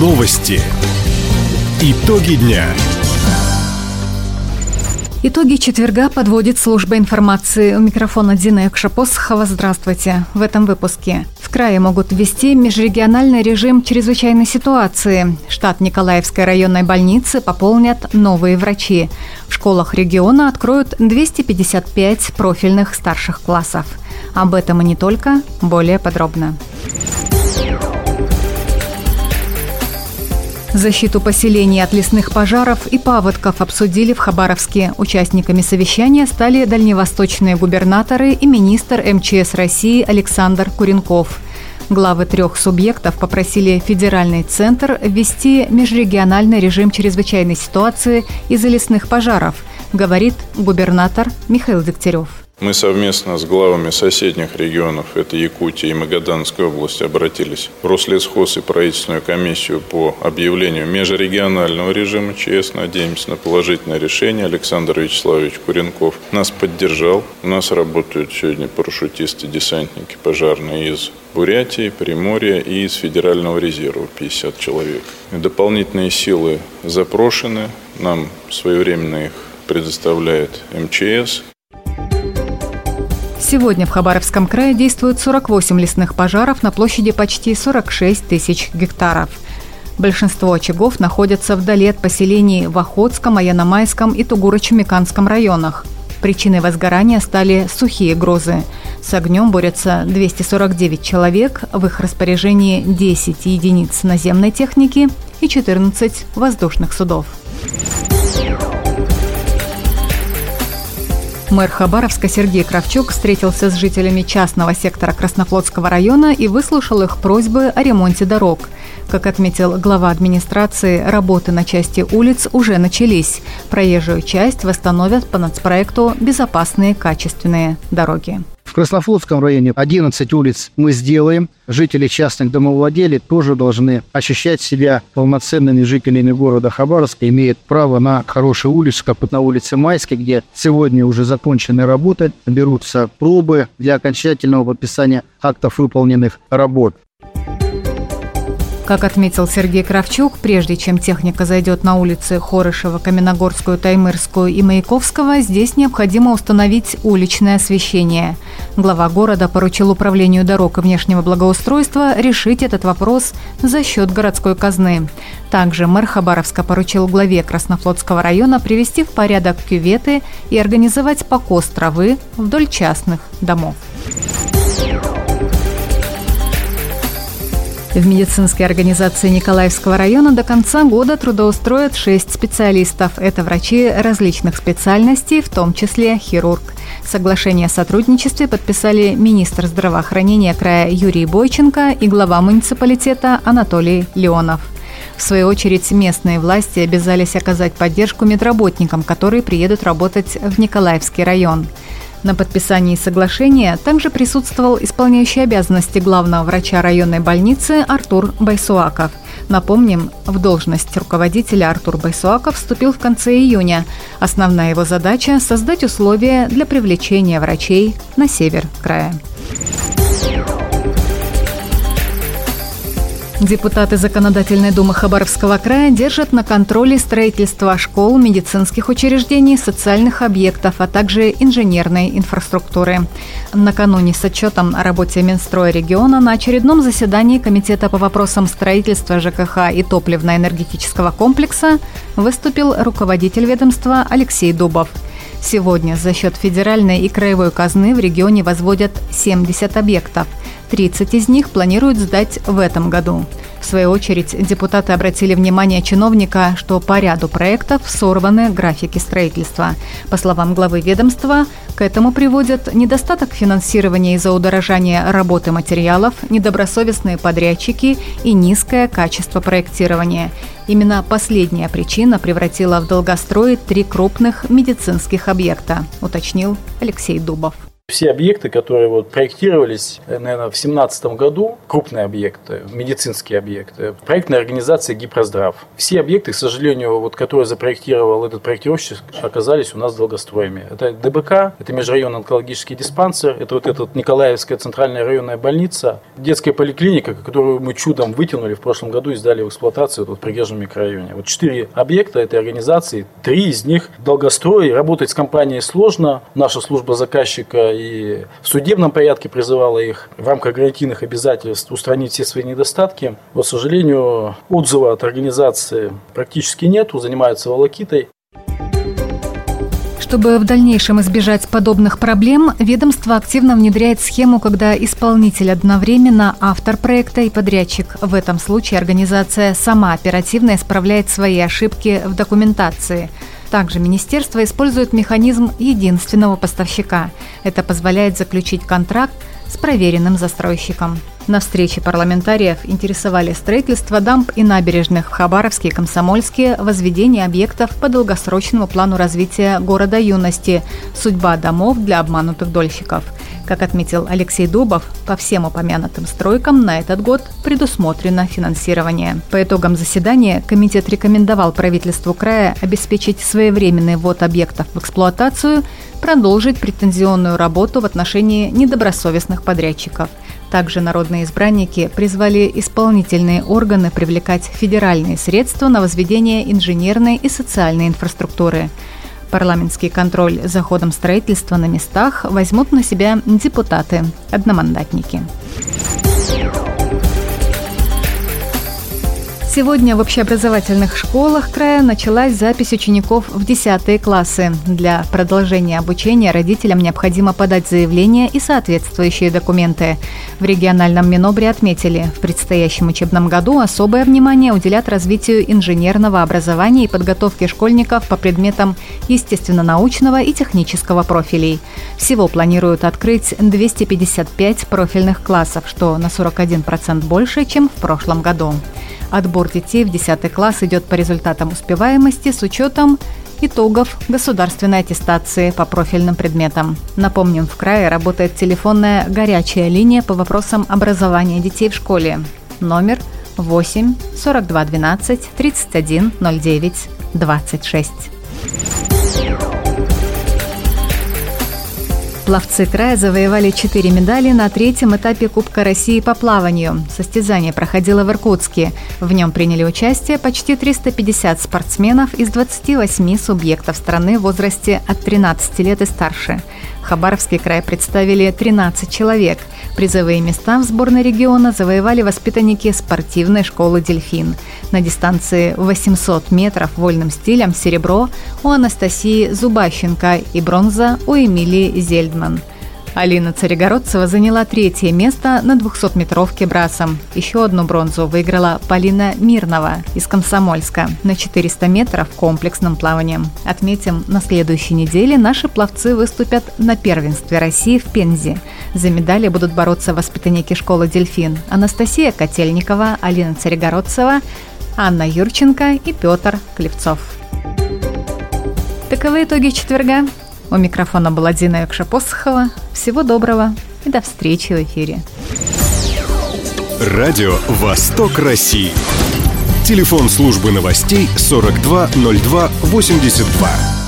Новости. Итоги дня. Итоги четверга подводит служба информации. У микрофона Дина Якшапосхова. Здравствуйте. В этом выпуске. В крае могут ввести межрегиональный режим чрезвычайной ситуации. Штат Николаевской районной больницы пополнят новые врачи. В школах региона откроют 255 профильных старших классов. Об этом и не только, более подробно. Защиту поселений от лесных пожаров и паводков обсудили в Хабаровске. Участниками совещания стали дальневосточные губернаторы и министр МЧС России Александр Куренков. Главы трех субъектов попросили федеральный центр ввести межрегиональный режим чрезвычайной ситуации из-за лесных пожаров, говорит губернатор Михаил Дегтярев. Мы совместно с главами соседних регионов, это Якутия и Магаданская область, обратились в Рослесхоз и правительственную комиссию по объявлению межрегионального режима ЧС. Надеемся на положительное решение. Александр Вячеславович Куренков нас поддержал. У нас работают сегодня парашютисты, десантники пожарные из Бурятии, Приморья и из Федерального резерва 50 человек. Дополнительные силы запрошены. Нам своевременно их предоставляет МЧС. Сегодня в Хабаровском крае действует 48 лесных пожаров на площади почти 46 тысяч гектаров. Большинство очагов находятся вдали от поселений в Охотском, Аяномайском и Тугуро-Чумиканском районах. Причиной возгорания стали сухие грозы. С огнем борются 249 человек, в их распоряжении 10 единиц наземной техники и 14 воздушных судов. Мэр Хабаровска Сергей Кравчук встретился с жителями частного сектора Краснофлотского района и выслушал их просьбы о ремонте дорог. Как отметил глава администрации, работы на части улиц уже начались. Проезжую часть восстановят по нацпроекту «Безопасные качественные дороги». В Краснофлотском районе 11 улиц мы сделаем. Жители частных домовладелий тоже должны ощущать себя полноценными жителями города Хабаровска, имеют право на хорошую улицу, как на улице Майской, где сегодня уже закончены работы, берутся пробы для окончательного подписания актов выполненных работ. Как отметил Сергей Кравчук, прежде чем техника зайдет на улицы Хорышева, Каменогорскую, Таймырскую и Маяковского, здесь необходимо установить уличное освещение. Глава города поручил управлению дорог и внешнего благоустройства решить этот вопрос за счет городской казны. Также мэр Хабаровска поручил главе Краснофлотского района привести в порядок кюветы и организовать покос травы вдоль частных домов. В медицинской организации Николаевского района до конца года трудоустроят 6 специалистов. Это врачи различных специальностей, в том числе хирург. Соглашение о сотрудничестве подписали министр здравоохранения края Юрий Бойченко и глава муниципалитета Анатолий Леонов. В свою очередь, местные власти обязались оказать поддержку медработникам, которые приедут работать в Николаевский район. На подписании соглашения также присутствовал исполняющий обязанности главного врача районной больницы Артур Байсуаков. Напомним, в должность руководителя Артур Байсуаков вступил в конце июня. Основная его задача – создать условия для привлечения врачей на север края. Депутаты Законодательной думы Хабаровского края держат на контроле строительство школ, медицинских учреждений, социальных объектов, а также инженерной инфраструктуры. Накануне с отчетом о работе Минстроя региона на очередном заседании Комитета по вопросам строительства ЖКХ и топливно-энергетического комплекса выступил руководитель ведомства Алексей Дубов. Сегодня за счет федеральной и краевой казны в регионе возводят 70 объектов – 30 из них планируют сдать в этом году. В свою очередь, депутаты обратили внимание чиновника, что по ряду проектов сорваны графики строительства. По словам главы ведомства, к этому приводят недостаток финансирования из-за удорожания работы материалов, недобросовестные подрядчики и низкое качество проектирования. Именно последняя причина превратила в долгострой три крупных медицинских объекта, уточнил Алексей Дубов. Все объекты, которые вот проектировались, э, наверное, в 2017 году, крупные объекты, медицинские объекты, проектная организация Гипроздрав. Все объекты, к сожалению, вот, которые запроектировал этот проектировщик, оказались у нас долгостроями. Это ДБК, это межрайонный онкологический диспансер, это вот эта Николаевская центральная районная больница, детская поликлиника, которую мы чудом вытянули в прошлом году и сдали в эксплуатацию вот в Пригежном микрорайоне. Вот четыре объекта этой организации, три из них долгострой, работать с компанией сложно. Наша служба заказчика и в судебном порядке призывала их в рамках гарантийных обязательств устранить все свои недостатки. Но, к сожалению, отзыва от организации практически нету, занимаются волокитой. Чтобы в дальнейшем избежать подобных проблем, ведомство активно внедряет схему, когда исполнитель одновременно автор проекта и подрядчик. В этом случае организация сама оперативно исправляет свои ошибки в документации – также министерство использует механизм единственного поставщика. Это позволяет заключить контракт с проверенным застройщиком. На встрече парламентариев интересовали строительство дамб и набережных в Хабаровске и Комсомольске, возведение объектов по долгосрочному плану развития города юности, судьба домов для обманутых дольщиков – как отметил Алексей Дубов, по всем упомянутым стройкам на этот год предусмотрено финансирование. По итогам заседания комитет рекомендовал правительству края обеспечить своевременный ввод объектов в эксплуатацию, продолжить претензионную работу в отношении недобросовестных подрядчиков. Также народные избранники призвали исполнительные органы привлекать федеральные средства на возведение инженерной и социальной инфраструктуры – Парламентский контроль за ходом строительства на местах возьмут на себя депутаты, Сегодня в общеобразовательных школах края началась запись учеников в 10 классы. Для продолжения обучения родителям необходимо подать заявление и соответствующие документы. В региональном Минобре отметили, в предстоящем учебном году особое внимание уделят развитию инженерного образования и подготовке школьников по предметам естественно-научного и технического профилей. Всего планируют открыть 255 профильных классов, что на 41% больше, чем в прошлом году. Отбор детей в 10 класс идет по результатам успеваемости с учетом итогов государственной аттестации по профильным предметам. Напомним, в крае работает телефонная горячая линия по вопросам образования детей в школе. Номер 8 42 12 31 09 26. Пловцы края завоевали четыре медали на третьем этапе Кубка России по плаванию. Состязание проходило в Иркутске. В нем приняли участие почти 350 спортсменов из 28 субъектов страны в возрасте от 13 лет и старше. Хабаровский край представили 13 человек. Призовые места в сборной региона завоевали воспитанники спортивной школы «Дельфин». На дистанции 800 метров вольным стилем серебро у Анастасии Зубащенко и бронза у Эмилии Зельдман – Алина Царегородцева заняла третье место на 200-метровке брасом. Еще одну бронзу выиграла Полина Мирнова из Комсомольска на 400 метров комплексным плаванием. Отметим, на следующей неделе наши пловцы выступят на первенстве России в Пензе. За медали будут бороться воспитанники школы «Дельфин» Анастасия Котельникова, Алина Царегородцева, Анна Юрченко и Петр Клевцов. Таковы итоги четверга. У микрофона была Дина Якшапосхова. Всего доброго и до встречи в эфире. Радио «Восток России». Телефон службы новостей 420282.